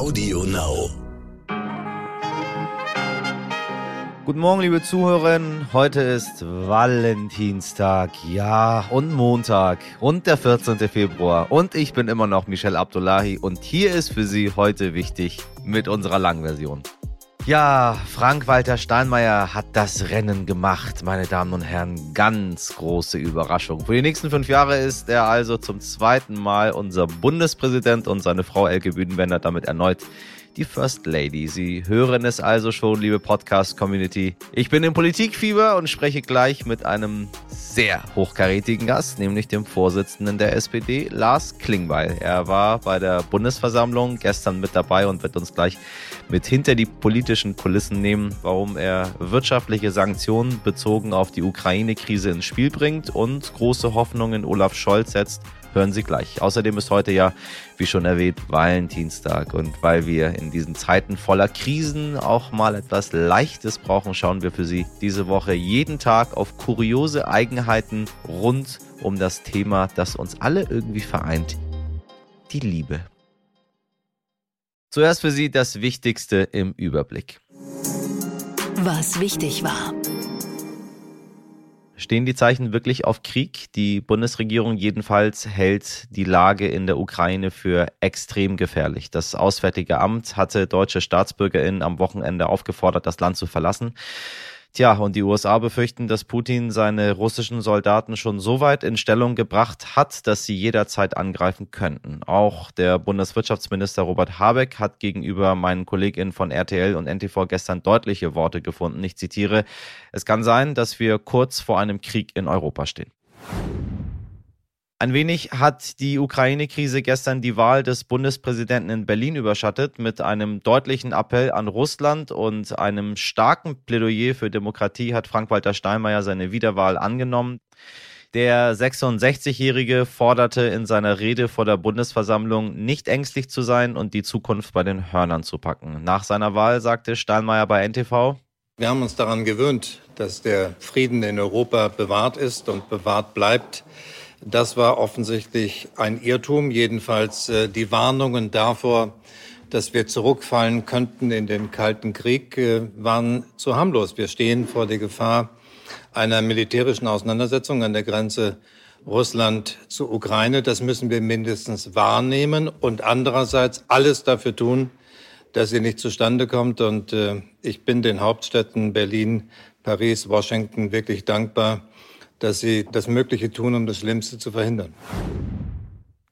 Audio Now. Guten Morgen, liebe Zuhörerinnen. Heute ist Valentinstag, ja, und Montag und der 14. Februar. Und ich bin immer noch Michelle Abdullahi und hier ist für Sie heute wichtig mit unserer Langversion. Ja, Frank-Walter Steinmeier hat das Rennen gemacht, meine Damen und Herren. Ganz große Überraschung. Für die nächsten fünf Jahre ist er also zum zweiten Mal unser Bundespräsident und seine Frau Elke Büdenbender damit erneut die First Lady. Sie hören es also schon, liebe Podcast-Community. Ich bin im Politikfieber und spreche gleich mit einem sehr hochkarätigen Gast, nämlich dem Vorsitzenden der SPD, Lars Klingbeil. Er war bei der Bundesversammlung gestern mit dabei und wird uns gleich mit hinter die politischen Kulissen nehmen, warum er wirtschaftliche Sanktionen bezogen auf die Ukraine-Krise ins Spiel bringt und große Hoffnungen Olaf Scholz setzt hören Sie gleich. Außerdem ist heute ja, wie schon erwähnt, Valentinstag. Und weil wir in diesen Zeiten voller Krisen auch mal etwas Leichtes brauchen, schauen wir für Sie diese Woche jeden Tag auf kuriose Eigenheiten rund um das Thema, das uns alle irgendwie vereint. Die Liebe. Zuerst für Sie das Wichtigste im Überblick. Was wichtig war. Stehen die Zeichen wirklich auf Krieg? Die Bundesregierung jedenfalls hält die Lage in der Ukraine für extrem gefährlich. Das Auswärtige Amt hatte deutsche Staatsbürgerinnen am Wochenende aufgefordert, das Land zu verlassen. Tja, und die USA befürchten, dass Putin seine russischen Soldaten schon so weit in Stellung gebracht hat, dass sie jederzeit angreifen könnten. Auch der Bundeswirtschaftsminister Robert Habeck hat gegenüber meinen Kolleginnen von RTL und NTV gestern deutliche Worte gefunden. Ich zitiere, es kann sein, dass wir kurz vor einem Krieg in Europa stehen. Ein wenig hat die Ukraine-Krise gestern die Wahl des Bundespräsidenten in Berlin überschattet mit einem deutlichen Appell an Russland und einem starken Plädoyer für Demokratie hat Frank-Walter Steinmeier seine Wiederwahl angenommen. Der 66-Jährige forderte in seiner Rede vor der Bundesversammlung, nicht ängstlich zu sein und die Zukunft bei den Hörnern zu packen. Nach seiner Wahl sagte Steinmeier bei NTV, wir haben uns daran gewöhnt, dass der Frieden in Europa bewahrt ist und bewahrt bleibt. Das war offensichtlich ein Irrtum, jedenfalls äh, die Warnungen davor, dass wir zurückfallen könnten in den Kalten Krieg, äh, waren zu harmlos. Wir stehen vor der Gefahr einer militärischen Auseinandersetzung an der Grenze Russland zu Ukraine. Das müssen wir mindestens wahrnehmen und andererseits alles dafür tun, dass sie nicht zustande kommt. Und äh, ich bin den Hauptstädten Berlin, Paris, Washington wirklich dankbar, dass sie das Mögliche tun, um das Schlimmste zu verhindern.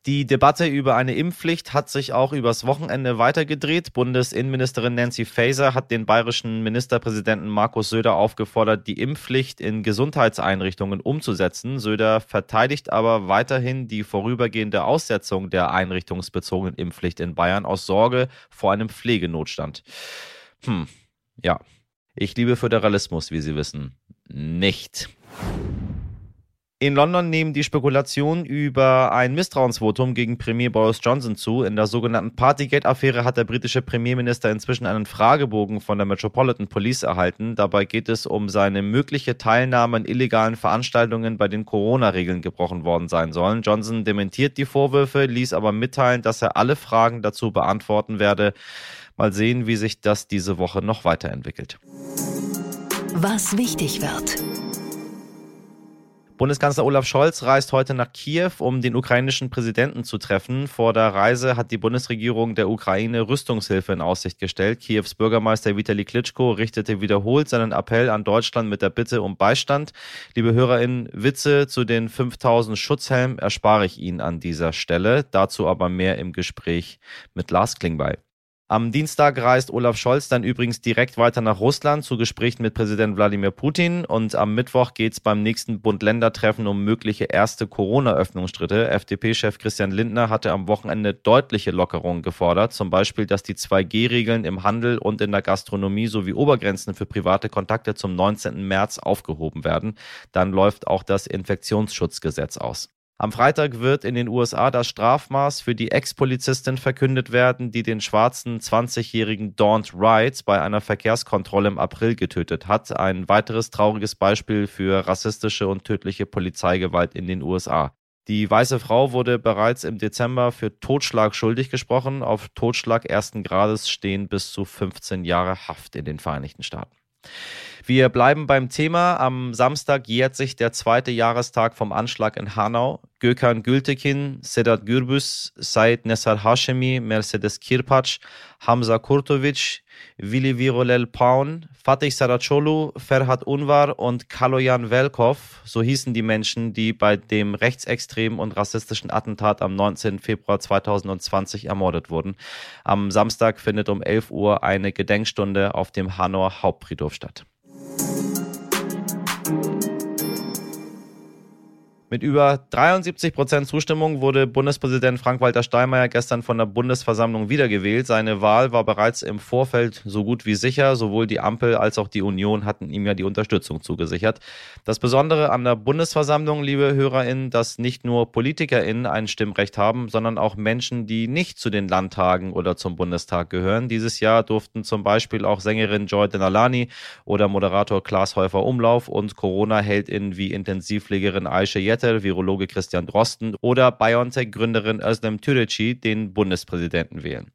Die Debatte über eine Impfpflicht hat sich auch übers Wochenende weitergedreht. Bundesinnenministerin Nancy Faeser hat den bayerischen Ministerpräsidenten Markus Söder aufgefordert, die Impfpflicht in Gesundheitseinrichtungen umzusetzen. Söder verteidigt aber weiterhin die vorübergehende Aussetzung der einrichtungsbezogenen Impfpflicht in Bayern aus Sorge vor einem Pflegenotstand. Hm, ja. Ich liebe Föderalismus, wie Sie wissen. Nicht. In London nehmen die Spekulationen über ein Misstrauensvotum gegen Premier Boris Johnson zu. In der sogenannten Partygate-Affäre hat der britische Premierminister inzwischen einen Fragebogen von der Metropolitan Police erhalten. Dabei geht es um seine mögliche Teilnahme an illegalen Veranstaltungen, bei denen Corona-Regeln gebrochen worden sein sollen. Johnson dementiert die Vorwürfe, ließ aber mitteilen, dass er alle Fragen dazu beantworten werde. Mal sehen, wie sich das diese Woche noch weiterentwickelt. Was wichtig wird. Bundeskanzler Olaf Scholz reist heute nach Kiew, um den ukrainischen Präsidenten zu treffen. Vor der Reise hat die Bundesregierung der Ukraine Rüstungshilfe in Aussicht gestellt. Kiews Bürgermeister Vitali Klitschko richtete wiederholt seinen Appell an Deutschland mit der Bitte um Beistand. Liebe HörerInnen, Witze zu den 5000 Schutzhelmen erspare ich Ihnen an dieser Stelle. Dazu aber mehr im Gespräch mit Lars Klingbeil. Am Dienstag reist Olaf Scholz dann übrigens direkt weiter nach Russland zu Gesprächen mit Präsident Wladimir Putin und am Mittwoch geht es beim nächsten Bund-Länder-Treffen um mögliche erste Corona-Öffnungsschritte. FDP-Chef Christian Lindner hatte am Wochenende deutliche Lockerungen gefordert, zum Beispiel, dass die 2G-Regeln im Handel und in der Gastronomie sowie Obergrenzen für private Kontakte zum 19. März aufgehoben werden. Dann läuft auch das Infektionsschutzgesetz aus. Am Freitag wird in den USA das Strafmaß für die Ex-Polizistin verkündet werden, die den schwarzen 20-jährigen Daunt Wright bei einer Verkehrskontrolle im April getötet hat. Ein weiteres trauriges Beispiel für rassistische und tödliche Polizeigewalt in den USA. Die weiße Frau wurde bereits im Dezember für Totschlag schuldig gesprochen. Auf Totschlag ersten Grades stehen bis zu 15 Jahre Haft in den Vereinigten Staaten. Wir bleiben beim Thema. Am Samstag jährt sich der zweite Jahrestag vom Anschlag in Hanau. Gökhan Gültekin, Sedat Gürbüz, Said Nesar Hashemi, Mercedes Kirpac, Hamza Kurtovic, Vili Virolel Paun, Fatih Saracolu, Ferhat Unvar und Kaloyan Velkov, so hießen die Menschen, die bei dem rechtsextremen und rassistischen Attentat am 19. Februar 2020 ermordet wurden. Am Samstag findet um 11 Uhr eine Gedenkstunde auf dem Hanauer Hauptfriedhof statt. thank you Mit über 73 Prozent Zustimmung wurde Bundespräsident Frank-Walter Steinmeier gestern von der Bundesversammlung wiedergewählt. Seine Wahl war bereits im Vorfeld so gut wie sicher. Sowohl die Ampel als auch die Union hatten ihm ja die Unterstützung zugesichert. Das Besondere an der Bundesversammlung, liebe HörerInnen, dass nicht nur PolitikerInnen ein Stimmrecht haben, sondern auch Menschen, die nicht zu den Landtagen oder zum Bundestag gehören. Dieses Jahr durften zum Beispiel auch Sängerin Joy Denalani oder Moderator Klaas Häufer Umlauf und Corona-HeldInnen wie Intensivpflegerin Aisha Vettel, Virologe Christian Drosten oder BioNTech-Gründerin Özlem Türeci den Bundespräsidenten wählen.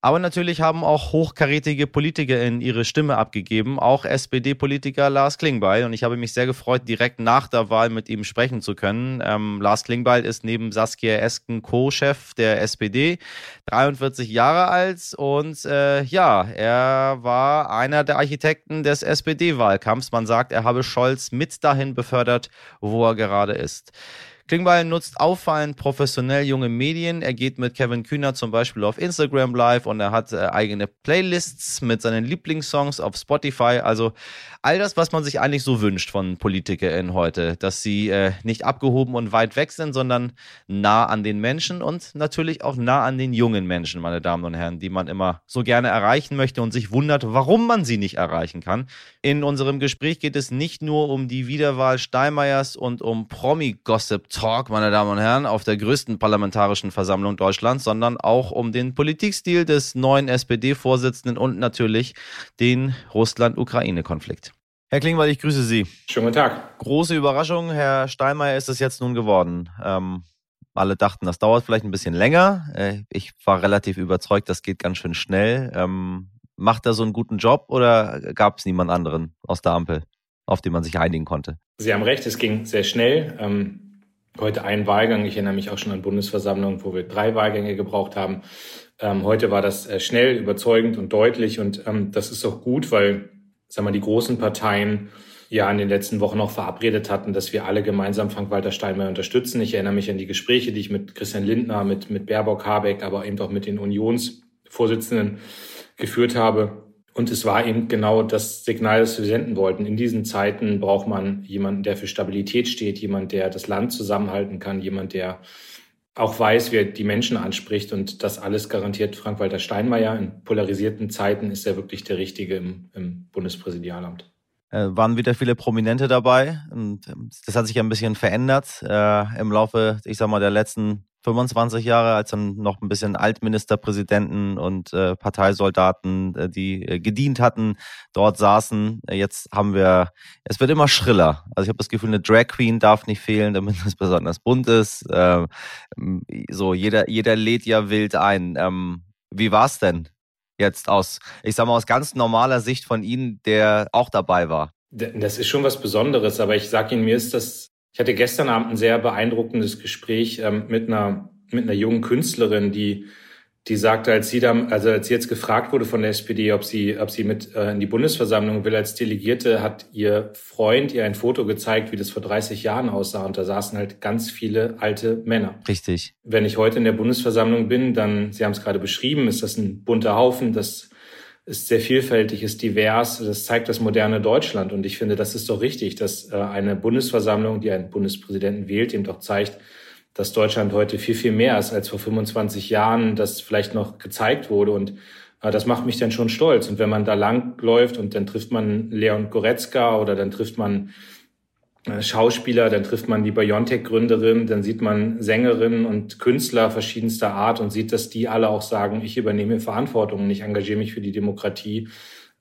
Aber natürlich haben auch hochkarätige PolitikerInnen ihre Stimme abgegeben, auch SPD-Politiker Lars Klingbeil. Und ich habe mich sehr gefreut, direkt nach der Wahl mit ihm sprechen zu können. Ähm, Lars Klingbeil ist neben Saskia Esken Co-Chef der SPD, 43 Jahre alt und äh, ja, er war einer der Architekten des SPD-Wahlkampfs. Man sagt, er habe Scholz mit dahin befördert, wo er gerade ist. Klingbeil nutzt auffallend professionell junge Medien. Er geht mit Kevin Kühner zum Beispiel auf Instagram live und er hat äh, eigene Playlists mit seinen Lieblingssongs auf Spotify. Also all das, was man sich eigentlich so wünscht von PolitikerInnen heute, dass sie äh, nicht abgehoben und weit weg sind, sondern nah an den Menschen und natürlich auch nah an den jungen Menschen, meine Damen und Herren, die man immer so gerne erreichen möchte und sich wundert, warum man sie nicht erreichen kann. In unserem Gespräch geht es nicht nur um die Wiederwahl Steinmeiers und um Promi-Gossip Talk, meine Damen und Herren, auf der größten parlamentarischen Versammlung Deutschlands, sondern auch um den Politikstil des neuen SPD-Vorsitzenden und natürlich den Russland-Ukraine-Konflikt. Herr Klingbeil, ich grüße Sie. Schönen guten Tag. Große Überraschung, Herr Steinmeier ist es jetzt nun geworden. Ähm, alle dachten, das dauert vielleicht ein bisschen länger. Äh, ich war relativ überzeugt, das geht ganz schön schnell. Ähm, macht er so einen guten Job oder gab es niemand anderen aus der Ampel, auf den man sich einigen konnte? Sie haben recht, es ging sehr schnell. Ähm, heute ein Wahlgang. Ich erinnere mich auch schon an Bundesversammlungen, wo wir drei Wahlgänge gebraucht haben. Ähm, heute war das äh, schnell, überzeugend und deutlich und ähm, das ist auch gut, weil, sagen wir, die großen Parteien ja in den letzten Wochen auch verabredet hatten, dass wir alle gemeinsam Frank-Walter Steinmeier unterstützen. Ich erinnere mich an die Gespräche, die ich mit Christian Lindner, mit, mit Baerbock, Habeck, aber eben auch mit den Unionsvorsitzenden geführt habe. Und es war eben genau das Signal, das wir senden wollten. In diesen Zeiten braucht man jemanden, der für Stabilität steht, jemand, der das Land zusammenhalten kann, jemand, der auch weiß, wie er die Menschen anspricht. Und das alles garantiert Frank-Walter Steinmeier. In polarisierten Zeiten ist er wirklich der Richtige im, im Bundespräsidialamt. Äh, waren wieder viele Prominente dabei und ähm, das hat sich ein bisschen verändert äh, im Laufe, ich sag mal, der letzten 25 Jahre, als dann noch ein bisschen Altministerpräsidenten und äh, Parteisoldaten, äh, die äh, gedient hatten, dort saßen. Jetzt haben wir, es wird immer schriller. Also ich habe das Gefühl, eine Drag Queen darf nicht fehlen, damit es besonders bunt ist. Äh, so, jeder, jeder lädt ja wild ein. Ähm, wie war's denn jetzt aus, ich sag mal, aus ganz normaler Sicht von Ihnen, der auch dabei war? Das ist schon was Besonderes, aber ich sage Ihnen, mir ist das ich hatte gestern Abend ein sehr beeindruckendes Gespräch ähm, mit einer mit einer jungen Künstlerin, die die sagte, als sie dann, also als sie jetzt gefragt wurde von der SPD, ob sie, ob sie mit äh, in die Bundesversammlung will als Delegierte, hat ihr Freund ihr ein Foto gezeigt, wie das vor 30 Jahren aussah. Und da saßen halt ganz viele alte Männer. Richtig. Wenn ich heute in der Bundesversammlung bin, dann, Sie haben es gerade beschrieben, ist das ein bunter Haufen, das ist sehr vielfältig, ist divers. Das zeigt das moderne Deutschland. Und ich finde, das ist doch richtig, dass äh, eine Bundesversammlung, die einen Bundespräsidenten wählt, eben doch zeigt, dass Deutschland heute viel, viel mehr ist als vor 25 Jahren, das vielleicht noch gezeigt wurde. Und äh, das macht mich dann schon stolz. Und wenn man da lang läuft und dann trifft man Leon Goretzka oder dann trifft man Schauspieler, dann trifft man die Biontech-Gründerin, dann sieht man Sängerinnen und Künstler verschiedenster Art und sieht, dass die alle auch sagen, ich übernehme Verantwortung und ich engagiere mich für die Demokratie.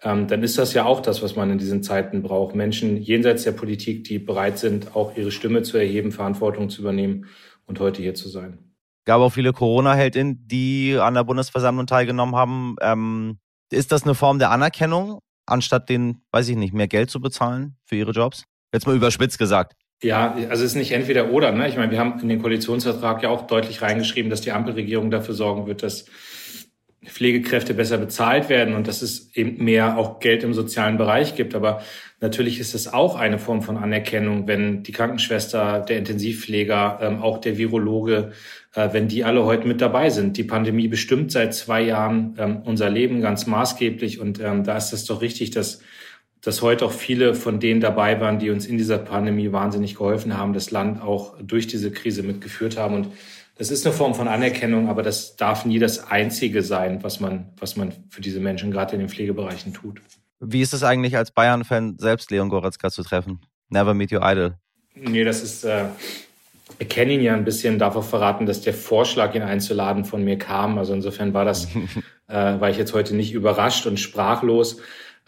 Ähm, dann ist das ja auch das, was man in diesen Zeiten braucht. Menschen jenseits der Politik, die bereit sind, auch ihre Stimme zu erheben, Verantwortung zu übernehmen. und heute hier zu sein. Gab auch viele Corona-Heldinnen, die an der Bundesversammlung teilgenommen haben. Ähm, ist das eine Form der Anerkennung, anstatt den, weiß ich nicht, mehr Geld zu bezahlen für ihre Jobs? Jetzt mal überspitzt gesagt. Ja, also es ist nicht entweder oder. Ne? Ich meine, wir haben in den Koalitionsvertrag ja auch deutlich reingeschrieben, dass die Ampelregierung dafür sorgen wird, dass Pflegekräfte besser bezahlt werden und dass es eben mehr auch Geld im sozialen Bereich gibt. Aber natürlich ist es auch eine Form von Anerkennung, wenn die Krankenschwester, der Intensivpfleger, ähm, auch der Virologe, äh, wenn die alle heute mit dabei sind. Die Pandemie bestimmt seit zwei Jahren ähm, unser Leben ganz maßgeblich und ähm, da ist es doch richtig, dass dass heute auch viele von denen dabei waren, die uns in dieser Pandemie wahnsinnig geholfen haben, das Land auch durch diese Krise mitgeführt haben. Und das ist eine Form von Anerkennung, aber das darf nie das Einzige sein, was man, was man für diese Menschen gerade in den Pflegebereichen tut. Wie ist es eigentlich als Bayern-Fan selbst Leon Goretzka zu treffen? Never meet your idol. Nee, das ist, äh, ich kenne ihn ja ein bisschen, darf auch verraten, dass der Vorschlag, ihn einzuladen, von mir kam. Also insofern war das, äh, war ich jetzt heute nicht überrascht und sprachlos.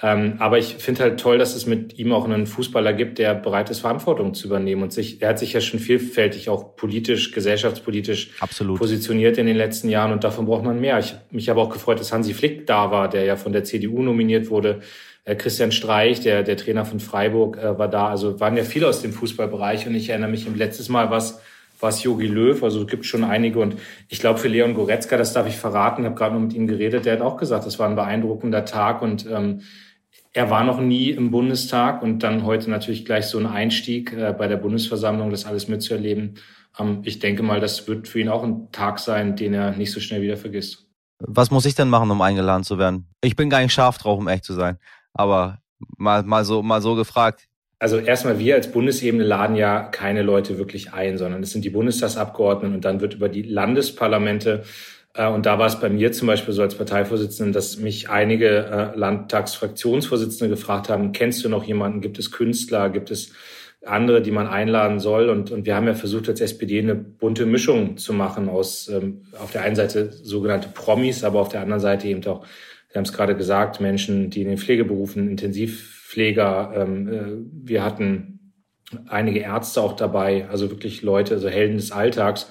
Ähm, aber ich finde halt toll, dass es mit ihm auch einen Fußballer gibt, der bereit ist, Verantwortung zu übernehmen und sich, er hat sich ja schon vielfältig auch politisch, gesellschaftspolitisch Absolut. positioniert in den letzten Jahren und davon braucht man mehr. Ich mich habe auch gefreut, dass Hansi Flick da war, der ja von der CDU nominiert wurde. Äh, Christian Streich, der, der Trainer von Freiburg, äh, war da. Also waren ja viele aus dem Fußballbereich und ich erinnere mich im letztes Mal was, was Jogi Löw, also es gibt schon einige und ich glaube für Leon Goretzka, das darf ich verraten, habe gerade noch mit ihm geredet, der hat auch gesagt, das war ein beeindruckender Tag und ähm, er war noch nie im Bundestag und dann heute natürlich gleich so ein Einstieg äh, bei der Bundesversammlung, das alles mitzuerleben. Ähm, ich denke mal, das wird für ihn auch ein Tag sein, den er nicht so schnell wieder vergisst. Was muss ich denn machen, um eingeladen zu werden? Ich bin gar nicht scharf drauf, um echt zu sein. Aber mal, mal so, mal so gefragt. Also erstmal wir als Bundesebene laden ja keine Leute wirklich ein, sondern es sind die Bundestagsabgeordneten und dann wird über die Landesparlamente und da war es bei mir zum Beispiel so als Parteivorsitzenden, dass mich einige äh, Landtagsfraktionsvorsitzende gefragt haben, kennst du noch jemanden? Gibt es Künstler? Gibt es andere, die man einladen soll? Und, und wir haben ja versucht, als SPD eine bunte Mischung zu machen aus ähm, auf der einen Seite sogenannte Promis, aber auf der anderen Seite eben auch, wir haben es gerade gesagt, Menschen, die in den Pflegeberufen, Intensivpfleger, ähm, äh, wir hatten einige Ärzte auch dabei, also wirklich Leute, also Helden des Alltags.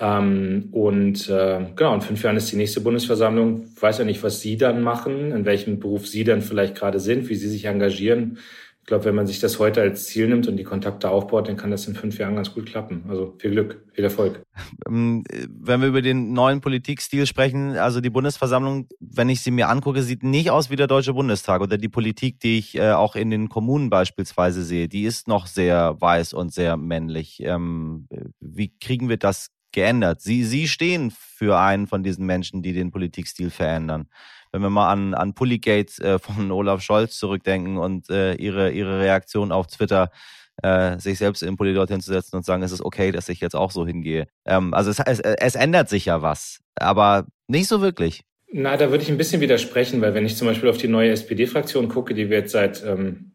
Ähm, und äh, genau, in fünf Jahren ist die nächste Bundesversammlung. Ich weiß ja nicht, was Sie dann machen, in welchem Beruf Sie dann vielleicht gerade sind, wie Sie sich engagieren. Ich glaube, wenn man sich das heute als Ziel nimmt und die Kontakte aufbaut, dann kann das in fünf Jahren ganz gut klappen. Also viel Glück, viel Erfolg. Ähm, wenn wir über den neuen Politikstil sprechen, also die Bundesversammlung, wenn ich sie mir angucke, sieht nicht aus wie der Deutsche Bundestag oder die Politik, die ich äh, auch in den Kommunen beispielsweise sehe, die ist noch sehr weiß und sehr männlich. Ähm, wie kriegen wir das geändert. Sie, Sie stehen für einen von diesen Menschen, die den Politikstil verändern. Wenn wir mal an, an Pullygate äh, von Olaf Scholz zurückdenken und äh, ihre, ihre Reaktion auf Twitter, äh, sich selbst im Pulli dorthin zu setzen und sagen, es ist okay, dass ich jetzt auch so hingehe. Ähm, also es, es, es ändert sich ja was, aber nicht so wirklich. Na, da würde ich ein bisschen widersprechen, weil wenn ich zum Beispiel auf die neue SPD-Fraktion gucke, die wir jetzt seit ähm,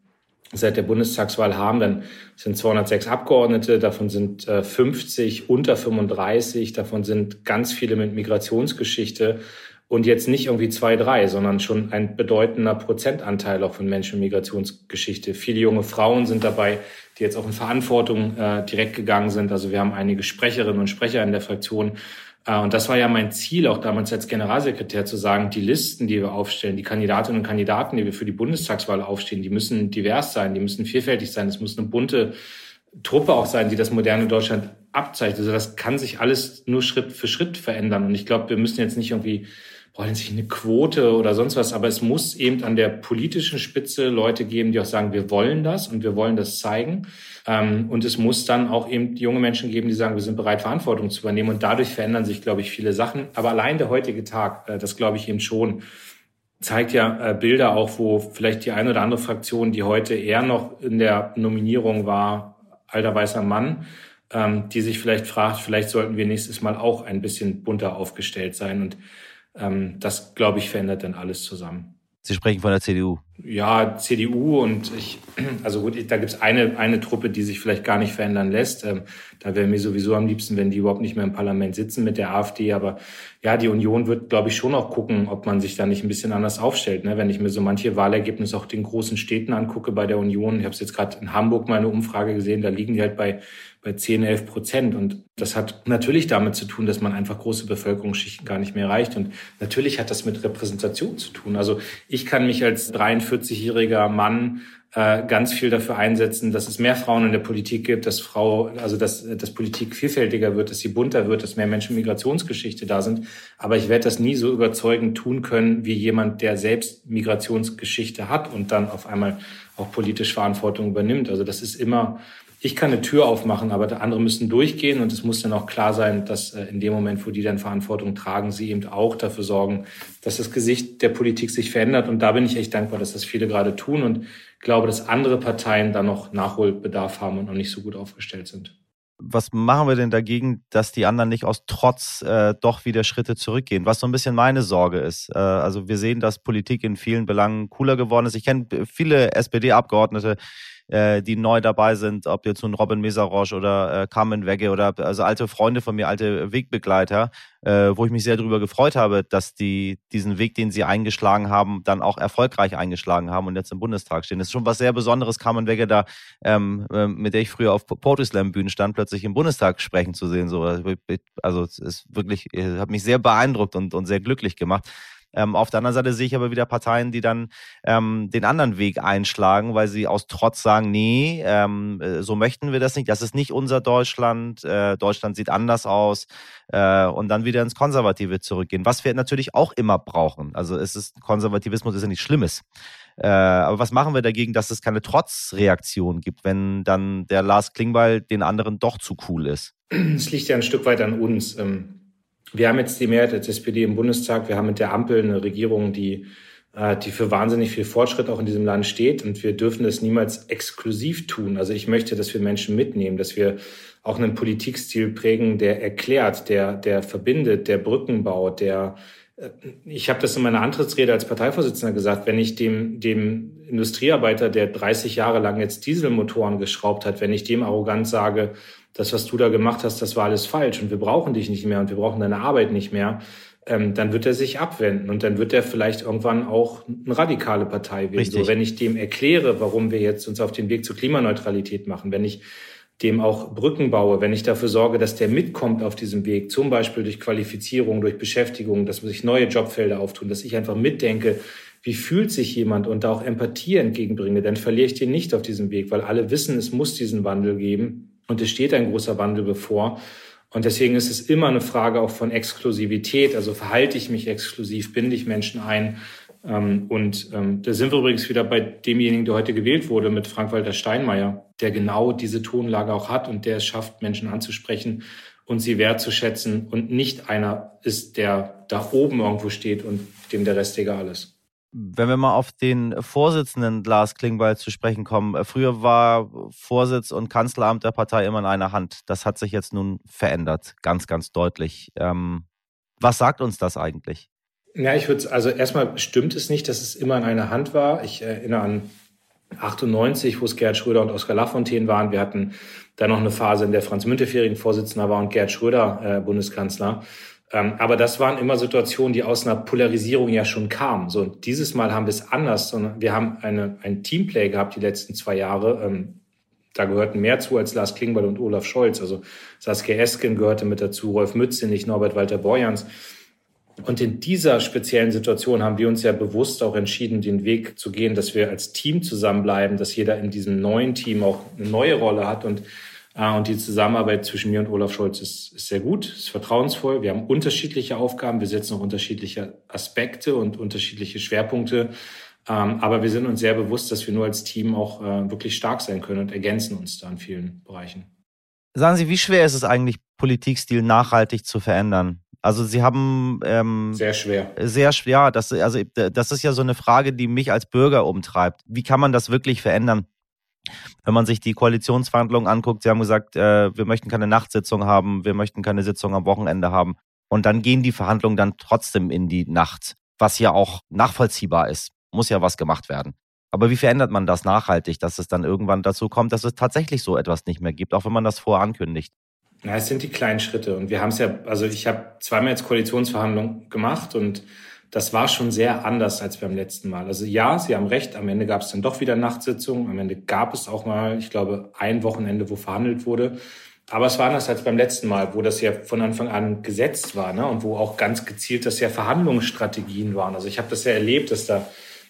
seit der Bundestagswahl haben, dann sind 206 Abgeordnete, davon sind äh, 50 unter 35, davon sind ganz viele mit Migrationsgeschichte und jetzt nicht irgendwie zwei, drei, sondern schon ein bedeutender Prozentanteil auch von Menschen mit Migrationsgeschichte. Viele junge Frauen sind dabei, die jetzt auch in Verantwortung äh, direkt gegangen sind. Also wir haben einige Sprecherinnen und Sprecher in der Fraktion, äh, und das war ja mein Ziel, auch damals als Generalsekretär zu sagen, die Listen, die wir aufstellen, die Kandidatinnen und Kandidaten, die wir für die Bundestagswahl aufstehen, die müssen divers sein, die müssen vielfältig sein. Es muss eine bunte Truppe auch sein, die das moderne Deutschland abzeichnet. Also das kann sich alles nur Schritt für Schritt verändern. Und ich glaube, wir müssen jetzt nicht irgendwie wollen sich eine Quote oder sonst was, aber es muss eben an der politischen Spitze Leute geben, die auch sagen, wir wollen das und wir wollen das zeigen. Ähm, und es muss dann auch eben junge Menschen geben, die sagen, wir sind bereit, Verantwortung zu übernehmen. Und dadurch verändern sich, glaube ich, viele Sachen. Aber allein der heutige Tag, äh, das glaube ich eben schon, zeigt ja äh, Bilder auch, wo vielleicht die eine oder andere Fraktion, die heute eher noch in der Nominierung war, alter weißer Mann, ähm, die sich vielleicht fragt, vielleicht sollten wir nächstes Mal auch ein bisschen bunter aufgestellt sein. Und ähm, das, glaube ich, verändert dann alles zusammen. Sie sprechen von der CDU. Ja, CDU und ich, also gut, da gibt's eine, eine Truppe, die sich vielleicht gar nicht verändern lässt. Ähm, da wäre mir sowieso am liebsten, wenn die überhaupt nicht mehr im Parlament sitzen mit der AfD. Aber ja, die Union wird, glaube ich, schon auch gucken, ob man sich da nicht ein bisschen anders aufstellt. Ne? Wenn ich mir so manche Wahlergebnisse auch den großen Städten angucke bei der Union, ich habe es jetzt gerade in Hamburg mal eine Umfrage gesehen, da liegen die halt bei bei 10, 11 Prozent. Und das hat natürlich damit zu tun, dass man einfach große Bevölkerungsschichten gar nicht mehr erreicht. Und natürlich hat das mit Repräsentation zu tun. Also ich kann mich als 43-jähriger Mann äh, ganz viel dafür einsetzen, dass es mehr Frauen in der Politik gibt, dass Frau, also dass, dass Politik vielfältiger wird, dass sie bunter wird, dass mehr Menschen Migrationsgeschichte da sind. Aber ich werde das nie so überzeugend tun können wie jemand, der selbst Migrationsgeschichte hat und dann auf einmal auch politisch Verantwortung übernimmt. Also das ist immer ich kann eine Tür aufmachen, aber andere müssen durchgehen und es muss dann auch klar sein, dass äh, in dem Moment, wo die dann Verantwortung tragen, sie eben auch dafür sorgen, dass das Gesicht der Politik sich verändert. Und da bin ich echt dankbar, dass das viele gerade tun und glaube, dass andere Parteien da noch Nachholbedarf haben und noch nicht so gut aufgestellt sind. Was machen wir denn dagegen, dass die anderen nicht aus Trotz äh, doch wieder Schritte zurückgehen? Was so ein bisschen meine Sorge ist. Äh, also wir sehen, dass Politik in vielen Belangen cooler geworden ist. Ich kenne viele SPD-Abgeordnete, äh, die neu dabei sind, ob jetzt nun Robin Mesarosch oder äh, Carmen Wegge oder also alte Freunde von mir, alte Wegbegleiter, äh, wo ich mich sehr darüber gefreut habe, dass die diesen Weg, den sie eingeschlagen haben, dann auch erfolgreich eingeschlagen haben und jetzt im Bundestag stehen. Das ist schon was sehr Besonderes, Carmen Wegge da, ähm, äh, mit der ich früher auf Poetry Slam Bühnen stand, plötzlich im Bundestag sprechen zu sehen. So, also es ist wirklich, äh, hat mich sehr beeindruckt und, und sehr glücklich gemacht. Ähm, auf der anderen Seite sehe ich aber wieder Parteien, die dann ähm, den anderen Weg einschlagen, weil sie aus Trotz sagen, nee, ähm, äh, so möchten wir das nicht, das ist nicht unser Deutschland, äh, Deutschland sieht anders aus äh, und dann wieder ins Konservative zurückgehen, was wir natürlich auch immer brauchen. Also es ist Konservativismus ist ja nichts Schlimmes. Äh, aber was machen wir dagegen, dass es keine Trotzreaktion gibt, wenn dann der Lars Klingbeil den anderen doch zu cool ist? Es liegt ja ein Stück weit an uns. Ähm, wir haben jetzt die Mehrheit der SPD im Bundestag. Wir haben mit der Ampel eine Regierung, die, äh, die für wahnsinnig viel Fortschritt auch in diesem Land steht. Und wir dürfen das niemals exklusiv tun. Also ich möchte, dass wir Menschen mitnehmen, dass wir auch einen Politikstil prägen, der erklärt, der, der verbindet, der Brücken baut, der äh, ich habe das in meiner Antrittsrede als Parteivorsitzender gesagt, wenn ich dem, dem Industriearbeiter, der 30 Jahre lang jetzt Dieselmotoren geschraubt hat, wenn ich dem arrogant sage, das, was du da gemacht hast, das war alles falsch und wir brauchen dich nicht mehr und wir brauchen deine Arbeit nicht mehr, ähm, dann wird er sich abwenden und dann wird er vielleicht irgendwann auch eine radikale Partei werden. So, wenn ich dem erkläre, warum wir jetzt uns auf den Weg zur Klimaneutralität machen, wenn ich dem auch Brücken baue, wenn ich dafür sorge, dass der mitkommt auf diesem Weg, zum Beispiel durch Qualifizierung, durch Beschäftigung, dass sich neue Jobfelder auftun, dass ich einfach mitdenke, wie fühlt sich jemand und da auch Empathie entgegenbringe, dann verliere ich den nicht auf diesem Weg, weil alle wissen, es muss diesen Wandel geben. Und es steht ein großer Wandel bevor. Und deswegen ist es immer eine Frage auch von Exklusivität. Also verhalte ich mich exklusiv, binde ich Menschen ein. Ähm, und ähm, da sind wir übrigens wieder bei demjenigen, der heute gewählt wurde, mit Frank-Walter Steinmeier, der genau diese Tonlage auch hat und der es schafft, Menschen anzusprechen und sie wertzuschätzen und nicht einer ist, der da oben irgendwo steht und dem der Rest egal ist. Wenn wir mal auf den Vorsitzenden Lars Klingbeil zu sprechen kommen. Äh, früher war Vorsitz und Kanzleramt der Partei immer in einer Hand. Das hat sich jetzt nun verändert, ganz, ganz deutlich. Ähm, was sagt uns das eigentlich? Ja, ich würde, also erstmal stimmt es nicht, dass es immer in einer Hand war. Ich erinnere an 98, wo es Gerd Schröder und Oskar Lafontaine waren. Wir hatten dann noch eine Phase, in der Franz Müntefering Vorsitzender war und Gerd Schröder äh, Bundeskanzler. Ähm, aber das waren immer Situationen, die aus einer Polarisierung ja schon kamen. So, und dieses Mal haben wir es anders, sondern wir haben eine, ein Teamplay gehabt die letzten zwei Jahre. Ähm, da gehörten mehr zu als Lars Klingbeil und Olaf Scholz. Also Saskia Esken gehörte mit dazu, Rolf Mützenich, Norbert Walter Borjans. Und in dieser speziellen Situation haben wir uns ja bewusst auch entschieden, den Weg zu gehen, dass wir als Team zusammenbleiben, dass jeder in diesem neuen Team auch eine neue Rolle hat und und die Zusammenarbeit zwischen mir und Olaf Scholz ist, ist sehr gut, ist vertrauensvoll. Wir haben unterschiedliche Aufgaben, wir setzen auch unterschiedliche Aspekte und unterschiedliche Schwerpunkte. Ähm, aber wir sind uns sehr bewusst, dass wir nur als Team auch äh, wirklich stark sein können und ergänzen uns da in vielen Bereichen. Sagen Sie, wie schwer ist es eigentlich, Politikstil nachhaltig zu verändern? Also Sie haben ähm, sehr schwer. Sehr schwer. Ja, das, also das ist ja so eine Frage, die mich als Bürger umtreibt. Wie kann man das wirklich verändern? Wenn man sich die Koalitionsverhandlungen anguckt, sie haben gesagt, äh, wir möchten keine Nachtsitzung haben, wir möchten keine Sitzung am Wochenende haben. Und dann gehen die Verhandlungen dann trotzdem in die Nacht, was ja auch nachvollziehbar ist. Muss ja was gemacht werden. Aber wie verändert man das nachhaltig, dass es dann irgendwann dazu kommt, dass es tatsächlich so etwas nicht mehr gibt, auch wenn man das vorher ankündigt? Na, es sind die kleinen Schritte. Und wir haben es ja, also ich habe zweimal jetzt Koalitionsverhandlungen gemacht und das war schon sehr anders als beim letzten Mal. Also ja, Sie haben recht, am Ende gab es dann doch wieder Nachtsitzungen. Am Ende gab es auch mal, ich glaube, ein Wochenende, wo verhandelt wurde. Aber es war anders als beim letzten Mal, wo das ja von Anfang an gesetzt war ne? und wo auch ganz gezielt das ja Verhandlungsstrategien waren. Also ich habe das ja erlebt, dass da,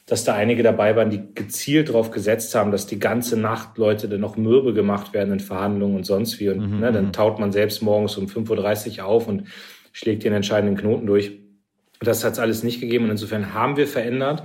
dass da einige dabei waren, die gezielt darauf gesetzt haben, dass die ganze Nacht Leute dann noch mürbe gemacht werden in Verhandlungen und sonst wie. Und mhm, ne, dann mhm. taut man selbst morgens um 5.30 Uhr auf und schlägt den entscheidenden Knoten durch. Das hat es alles nicht gegeben und insofern haben wir verändert.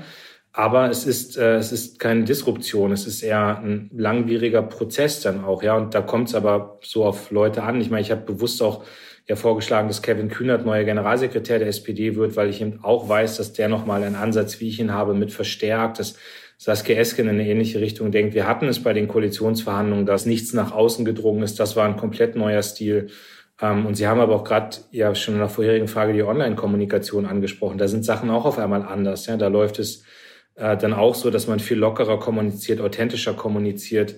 Aber es ist, äh, es ist keine Disruption, es ist eher ein langwieriger Prozess dann auch, ja. Und da kommt es aber so auf Leute an. Ich meine, ich habe bewusst auch ja vorgeschlagen, dass Kevin Kühnert neuer Generalsekretär der SPD wird, weil ich eben auch weiß, dass der nochmal einen Ansatz, wie ich ihn habe, mit verstärkt, dass Saskia Esken in eine ähnliche Richtung denkt. Wir hatten es bei den Koalitionsverhandlungen, dass nichts nach außen gedrungen ist. Das war ein komplett neuer Stil. Ähm, und Sie haben aber auch gerade ja schon in der vorherigen Frage die Online-Kommunikation angesprochen. Da sind Sachen auch auf einmal anders. Ja, da läuft es äh, dann auch so, dass man viel lockerer kommuniziert, authentischer kommuniziert.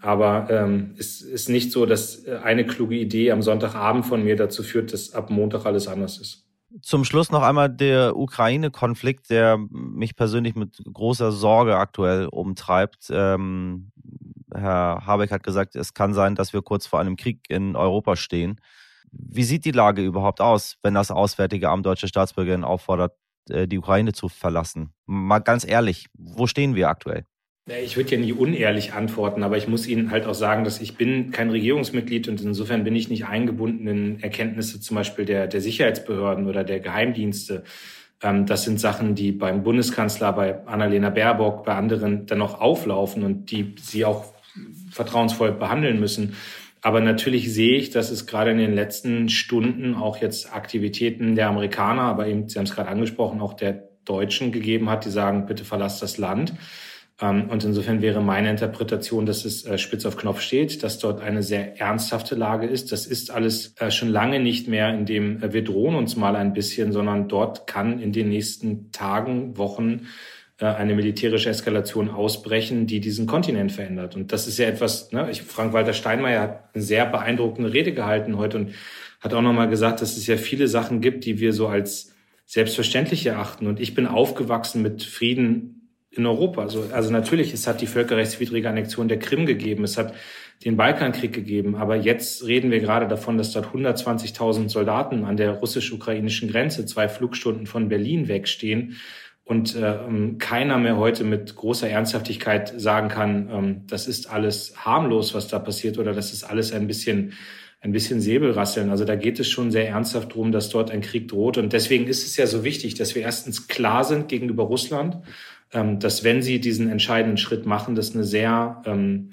Aber ähm, es ist nicht so, dass eine kluge Idee am Sonntagabend von mir dazu führt, dass ab Montag alles anders ist. Zum Schluss noch einmal der Ukraine-Konflikt, der mich persönlich mit großer Sorge aktuell umtreibt. Ähm, Herr Habeck hat gesagt, es kann sein, dass wir kurz vor einem Krieg in Europa stehen. Wie sieht die Lage überhaupt aus, wenn das Auswärtige Amt deutsche Staatsbürgerinnen auffordert, äh, die Ukraine zu verlassen? Mal ganz ehrlich, wo stehen wir aktuell? Ich würde ja nie unehrlich antworten, aber ich muss Ihnen halt auch sagen, dass ich bin kein Regierungsmitglied und insofern bin ich nicht eingebunden in Erkenntnisse zum Beispiel der, der Sicherheitsbehörden oder der Geheimdienste. Ähm, das sind Sachen, die beim Bundeskanzler, bei Annalena Baerbock, bei anderen dann noch auflaufen und die Sie auch vertrauensvoll behandeln müssen. Aber natürlich sehe ich, dass es gerade in den letzten Stunden auch jetzt Aktivitäten der Amerikaner, aber eben, Sie haben es gerade angesprochen, auch der Deutschen gegeben hat, die sagen, bitte verlasst das Land. Ähm, und insofern wäre meine Interpretation, dass es äh, spitz auf Knopf steht, dass dort eine sehr ernsthafte Lage ist. Das ist alles äh, schon lange nicht mehr, in dem äh, wir drohen uns mal ein bisschen, sondern dort kann in den nächsten Tagen, Wochen eine militärische Eskalation ausbrechen, die diesen Kontinent verändert. Und das ist ja etwas, ne, ich, Frank-Walter Steinmeier hat eine sehr beeindruckende Rede gehalten heute und hat auch nochmal gesagt, dass es ja viele Sachen gibt, die wir so als selbstverständlich erachten. Und ich bin aufgewachsen mit Frieden in Europa. Also, also natürlich, es hat die völkerrechtswidrige Annexion der Krim gegeben, es hat den Balkankrieg gegeben, aber jetzt reden wir gerade davon, dass dort 120.000 Soldaten an der russisch-ukrainischen Grenze zwei Flugstunden von Berlin wegstehen und äh, keiner mehr heute mit großer Ernsthaftigkeit sagen kann, ähm, das ist alles harmlos, was da passiert oder das ist alles ein bisschen ein bisschen Säbelrasseln. Also da geht es schon sehr ernsthaft drum, dass dort ein Krieg droht. Und deswegen ist es ja so wichtig, dass wir erstens klar sind gegenüber Russland, ähm, dass wenn sie diesen entscheidenden Schritt machen, das eine sehr ähm,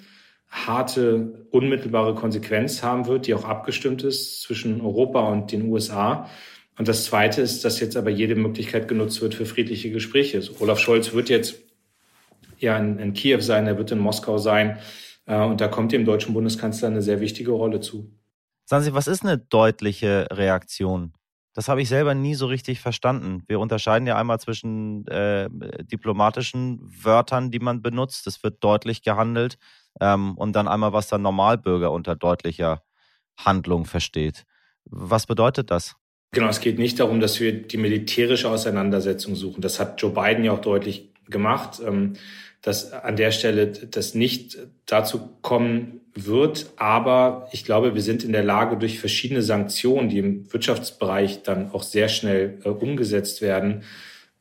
harte, unmittelbare Konsequenz haben wird, die auch abgestimmt ist zwischen Europa und den USA. Und das Zweite ist, dass jetzt aber jede Möglichkeit genutzt wird für friedliche Gespräche. Also Olaf Scholz wird jetzt ja in, in Kiew sein, er wird in Moskau sein. Äh, und da kommt dem deutschen Bundeskanzler eine sehr wichtige Rolle zu. Sagen Sie, was ist eine deutliche Reaktion? Das habe ich selber nie so richtig verstanden. Wir unterscheiden ja einmal zwischen äh, diplomatischen Wörtern, die man benutzt. Es wird deutlich gehandelt. Ähm, und dann einmal, was der Normalbürger unter deutlicher Handlung versteht. Was bedeutet das? Genau, es geht nicht darum, dass wir die militärische Auseinandersetzung suchen. Das hat Joe Biden ja auch deutlich gemacht, ähm, dass an der Stelle das nicht dazu kommen wird. Aber ich glaube, wir sind in der Lage, durch verschiedene Sanktionen, die im Wirtschaftsbereich dann auch sehr schnell äh, umgesetzt werden,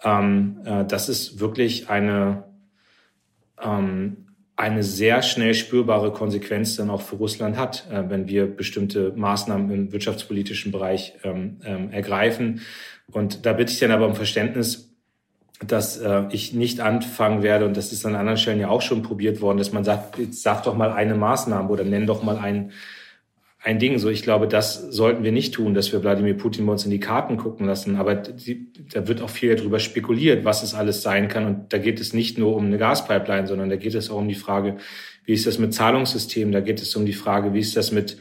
ähm, äh, das ist wirklich eine, ähm, eine sehr schnell spürbare Konsequenz dann auch für Russland hat, äh, wenn wir bestimmte Maßnahmen im wirtschaftspolitischen Bereich ähm, ähm, ergreifen. Und da bitte ich dann aber um Verständnis, dass äh, ich nicht anfangen werde, und das ist an anderen Stellen ja auch schon probiert worden, dass man sagt, jetzt sag doch mal eine Maßnahme oder nenn doch mal ein, ein Ding. So, ich glaube, das sollten wir nicht tun, dass wir Wladimir Putin bei uns in die Karten gucken lassen. Aber die, da wird auch viel darüber spekuliert, was es alles sein kann. Und da geht es nicht nur um eine Gaspipeline, sondern da geht es auch um die Frage, wie ist das mit Zahlungssystemen? Da geht es um die Frage, wie ist das mit,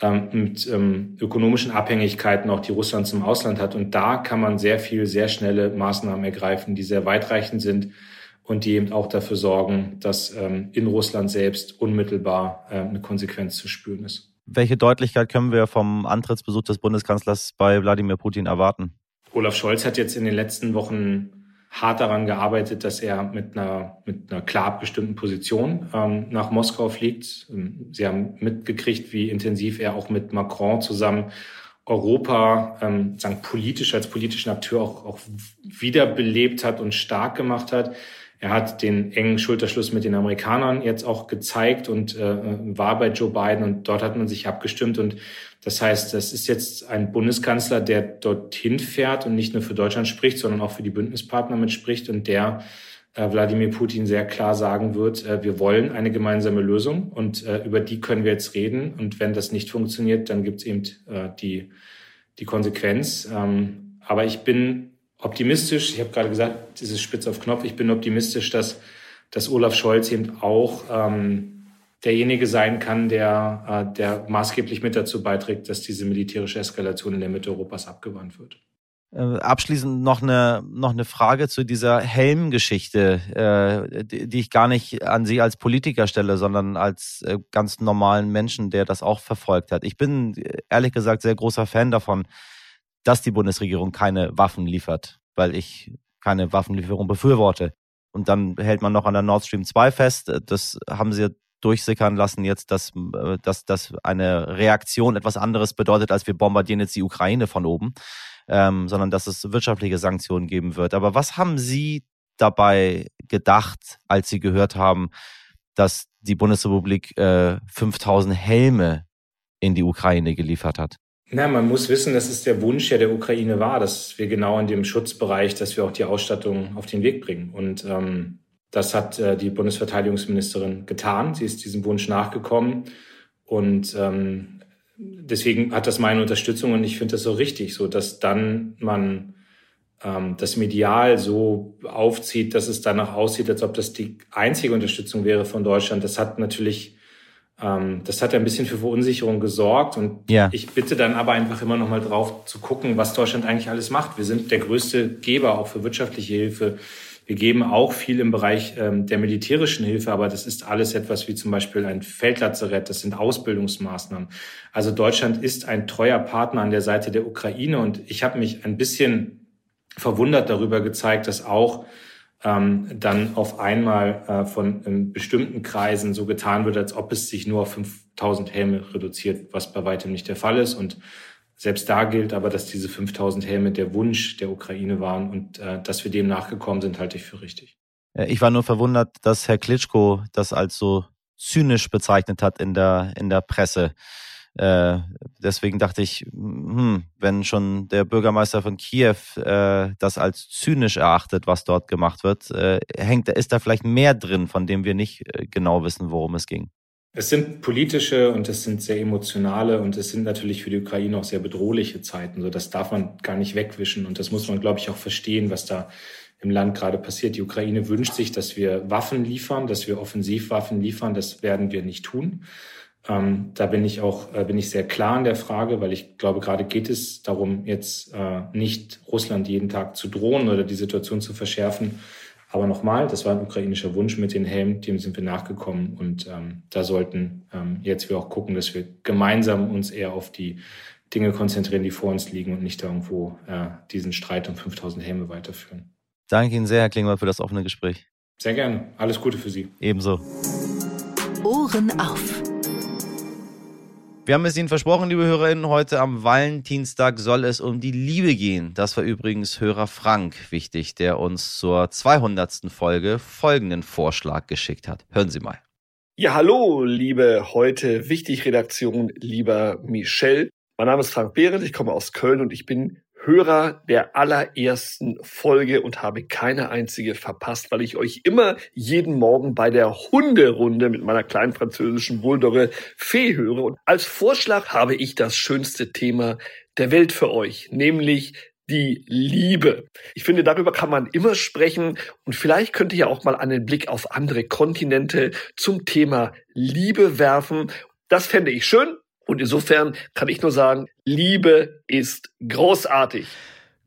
ähm, mit ähm, ökonomischen Abhängigkeiten, auch die Russland zum Ausland hat. Und da kann man sehr viel, sehr schnelle Maßnahmen ergreifen, die sehr weitreichend sind und die eben auch dafür sorgen, dass ähm, in Russland selbst unmittelbar äh, eine Konsequenz zu spüren ist. Welche Deutlichkeit können wir vom Antrittsbesuch des Bundeskanzlers bei Wladimir Putin erwarten? Olaf Scholz hat jetzt in den letzten Wochen hart daran gearbeitet, dass er mit einer, mit einer klar abgestimmten Position ähm, nach Moskau fliegt. Ähm, Sie haben mitgekriegt, wie intensiv er auch mit Macron zusammen Europa ähm, sagen, politisch als politischen Akteur auch, auch wiederbelebt hat und stark gemacht hat. Er hat den engen Schulterschluss mit den Amerikanern jetzt auch gezeigt und äh, war bei Joe Biden und dort hat man sich abgestimmt. Und das heißt, das ist jetzt ein Bundeskanzler, der dorthin fährt und nicht nur für Deutschland spricht, sondern auch für die Bündnispartner mitspricht und der äh, Wladimir Putin sehr klar sagen wird, äh, wir wollen eine gemeinsame Lösung und äh, über die können wir jetzt reden. Und wenn das nicht funktioniert, dann gibt es eben äh, die, die Konsequenz. Ähm, aber ich bin optimistisch, ich habe gerade gesagt, dieses Spitz auf Knopf, ich bin optimistisch, dass, dass Olaf Scholz eben auch ähm, derjenige sein kann, der, äh, der maßgeblich mit dazu beiträgt, dass diese militärische Eskalation in der Mitte Europas abgewandt wird. Äh, abschließend noch eine, noch eine Frage zu dieser Helmgeschichte, äh, die, die ich gar nicht an Sie als Politiker stelle, sondern als äh, ganz normalen Menschen, der das auch verfolgt hat. Ich bin ehrlich gesagt sehr großer Fan davon, dass die Bundesregierung keine Waffen liefert, weil ich keine Waffenlieferung befürworte. Und dann hält man noch an der Nord Stream 2 fest. Das haben sie durchsickern lassen jetzt, dass, äh, dass, dass eine Reaktion etwas anderes bedeutet, als wir bombardieren jetzt die Ukraine von oben, ähm, sondern dass es wirtschaftliche Sanktionen geben wird. Aber was haben Sie dabei gedacht, als Sie gehört haben, dass die Bundesrepublik äh, 5000 Helme in die Ukraine geliefert hat? Na, man muss wissen, dass es der Wunsch ja der Ukraine war, dass wir genau in dem Schutzbereich, dass wir auch die Ausstattung auf den Weg bringen. Und ähm, das hat äh, die Bundesverteidigungsministerin getan. Sie ist diesem Wunsch nachgekommen. Und ähm, deswegen hat das meine Unterstützung und ich finde das so richtig, so dass dann man ähm, das Medial so aufzieht, dass es danach aussieht, als ob das die einzige Unterstützung wäre von Deutschland. Das hat natürlich das hat ein bisschen für Verunsicherung gesorgt und ja. ich bitte dann aber einfach immer noch mal drauf zu gucken, was Deutschland eigentlich alles macht. Wir sind der größte Geber auch für wirtschaftliche Hilfe. Wir geben auch viel im Bereich ähm, der militärischen Hilfe, aber das ist alles etwas wie zum Beispiel ein Feldlazarett, das sind Ausbildungsmaßnahmen. Also Deutschland ist ein treuer Partner an der Seite der Ukraine und ich habe mich ein bisschen verwundert darüber gezeigt, dass auch ähm, dann auf einmal äh, von bestimmten Kreisen so getan wird, als ob es sich nur auf 5000 Helme reduziert, was bei weitem nicht der Fall ist. Und selbst da gilt aber, dass diese 5000 Helme der Wunsch der Ukraine waren und äh, dass wir dem nachgekommen sind, halte ich für richtig. Ich war nur verwundert, dass Herr Klitschko das als so zynisch bezeichnet hat in der, in der Presse. Äh, deswegen dachte ich, hm, wenn schon der Bürgermeister von Kiew äh, das als zynisch erachtet, was dort gemacht wird, äh, hängt, ist da vielleicht mehr drin, von dem wir nicht äh, genau wissen, worum es ging. Es sind politische und es sind sehr emotionale und es sind natürlich für die Ukraine auch sehr bedrohliche Zeiten. So, das darf man gar nicht wegwischen und das muss man, glaube ich, auch verstehen, was da im Land gerade passiert. Die Ukraine wünscht sich, dass wir Waffen liefern, dass wir Offensivwaffen liefern. Das werden wir nicht tun. Ähm, da bin ich auch äh, bin ich sehr klar in der Frage, weil ich glaube, gerade geht es darum, jetzt äh, nicht Russland jeden Tag zu drohen oder die Situation zu verschärfen. Aber nochmal, das war ein ukrainischer Wunsch mit den Helmen, dem sind wir nachgekommen und ähm, da sollten ähm, jetzt wir auch gucken, dass wir gemeinsam uns eher auf die Dinge konzentrieren, die vor uns liegen und nicht irgendwo äh, diesen Streit um 5000 Helme weiterführen. Danke Ihnen sehr, Herr Klingmann, für das offene Gespräch. Sehr gerne. Alles Gute für Sie. Ebenso. Ohren auf. Wir haben es Ihnen versprochen, liebe HörerInnen, heute am Valentinstag soll es um die Liebe gehen. Das war übrigens Hörer Frank wichtig, der uns zur 200. Folge folgenden Vorschlag geschickt hat. Hören Sie mal. Ja, hallo, liebe heute wichtig Redaktion, lieber Michel. Mein Name ist Frank Behrendt, ich komme aus Köln und ich bin Hörer der allerersten Folge und habe keine einzige verpasst, weil ich euch immer jeden Morgen bei der Hunderunde mit meiner kleinen französischen Bulldogge Fee höre. Und als Vorschlag habe ich das schönste Thema der Welt für euch, nämlich die Liebe. Ich finde, darüber kann man immer sprechen und vielleicht könnt ihr ja auch mal einen Blick auf andere Kontinente zum Thema Liebe werfen. Das fände ich schön und insofern kann ich nur sagen, Liebe ist großartig.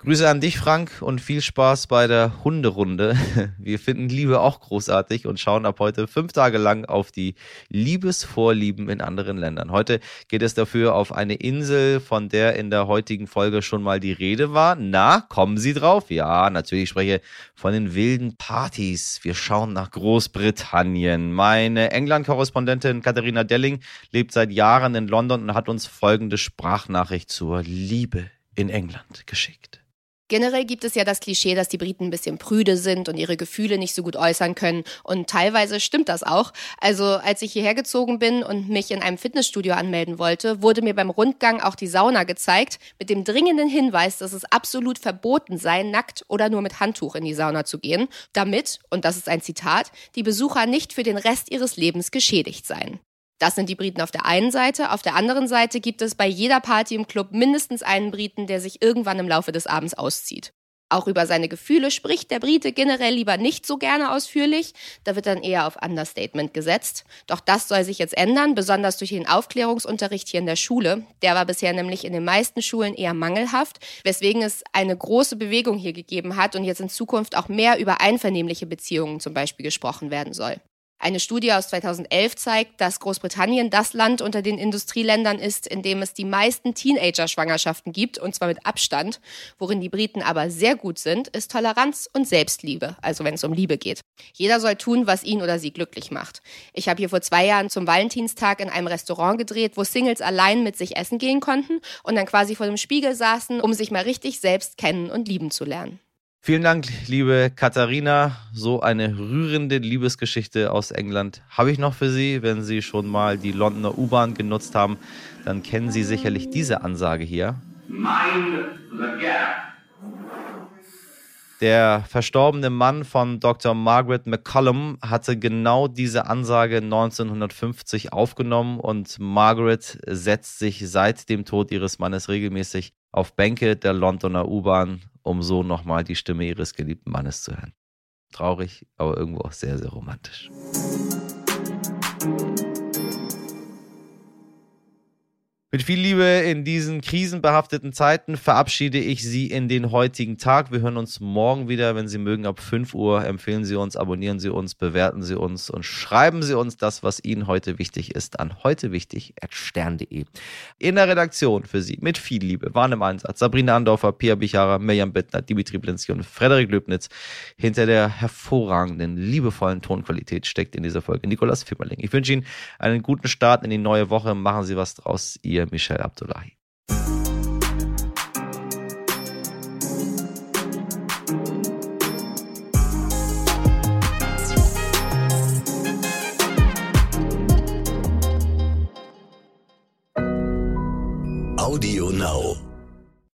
Grüße an dich, Frank, und viel Spaß bei der Hunderunde. Wir finden Liebe auch großartig und schauen ab heute fünf Tage lang auf die Liebesvorlieben in anderen Ländern. Heute geht es dafür auf eine Insel, von der in der heutigen Folge schon mal die Rede war. Na, kommen Sie drauf? Ja, natürlich spreche ich von den wilden Partys. Wir schauen nach Großbritannien. Meine England-Korrespondentin Katharina Delling lebt seit Jahren in London und hat uns folgende Sprachnachricht zur Liebe in England geschickt. Generell gibt es ja das Klischee, dass die Briten ein bisschen prüde sind und ihre Gefühle nicht so gut äußern können. Und teilweise stimmt das auch. Also als ich hierher gezogen bin und mich in einem Fitnessstudio anmelden wollte, wurde mir beim Rundgang auch die Sauna gezeigt, mit dem dringenden Hinweis, dass es absolut verboten sei, nackt oder nur mit Handtuch in die Sauna zu gehen, damit, und das ist ein Zitat, die Besucher nicht für den Rest ihres Lebens geschädigt seien. Das sind die Briten auf der einen Seite. Auf der anderen Seite gibt es bei jeder Party im Club mindestens einen Briten, der sich irgendwann im Laufe des Abends auszieht. Auch über seine Gefühle spricht der Brite generell lieber nicht so gerne ausführlich. Da wird dann eher auf Understatement gesetzt. Doch das soll sich jetzt ändern, besonders durch den Aufklärungsunterricht hier in der Schule. Der war bisher nämlich in den meisten Schulen eher mangelhaft, weswegen es eine große Bewegung hier gegeben hat und jetzt in Zukunft auch mehr über einvernehmliche Beziehungen zum Beispiel gesprochen werden soll. Eine Studie aus 2011 zeigt, dass Großbritannien das Land unter den Industrieländern ist, in dem es die meisten Teenager-Schwangerschaften gibt, und zwar mit Abstand. Worin die Briten aber sehr gut sind, ist Toleranz und Selbstliebe, also wenn es um Liebe geht. Jeder soll tun, was ihn oder sie glücklich macht. Ich habe hier vor zwei Jahren zum Valentinstag in einem Restaurant gedreht, wo Singles allein mit sich essen gehen konnten und dann quasi vor dem Spiegel saßen, um sich mal richtig selbst kennen und lieben zu lernen. Vielen Dank, liebe Katharina. So eine rührende Liebesgeschichte aus England habe ich noch für Sie. Wenn Sie schon mal die Londoner U-Bahn genutzt haben, dann kennen Sie sicherlich diese Ansage hier. Mind the gap. Der verstorbene Mann von Dr. Margaret McCollum hatte genau diese Ansage 1950 aufgenommen und Margaret setzt sich seit dem Tod ihres Mannes regelmäßig auf Bänke der Londoner U-Bahn um so nochmal die Stimme ihres geliebten Mannes zu hören. Traurig, aber irgendwo auch sehr, sehr romantisch. Mit viel Liebe in diesen krisenbehafteten Zeiten verabschiede ich Sie in den heutigen Tag. Wir hören uns morgen wieder, wenn Sie mögen, ab 5 Uhr. Empfehlen Sie uns, abonnieren Sie uns, bewerten Sie uns und schreiben Sie uns das, was Ihnen heute wichtig ist, an heutewichtig.stern.de. In der Redaktion für Sie mit viel Liebe waren im Einsatz Sabrina Andorfer, Pia Bichara, Mirjam Bittner, Dimitri Blinski und Frederik Löbnitz. Hinter der hervorragenden, liebevollen Tonqualität steckt in dieser Folge Nikolas Fimmerling. Ich wünsche Ihnen einen guten Start in die neue Woche. Machen Sie was draus. Ihr ihr Michel Abdullahi. Audio Now.